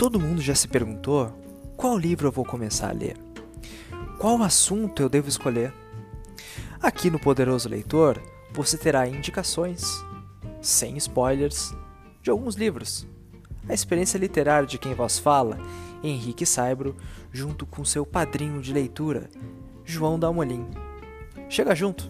Todo mundo já se perguntou qual livro eu vou começar a ler? Qual assunto eu devo escolher? Aqui no Poderoso Leitor você terá indicações, sem spoilers, de alguns livros. A experiência literária de quem vos fala, Henrique Saibro, junto com seu padrinho de leitura, João Dalmolin. Chega junto!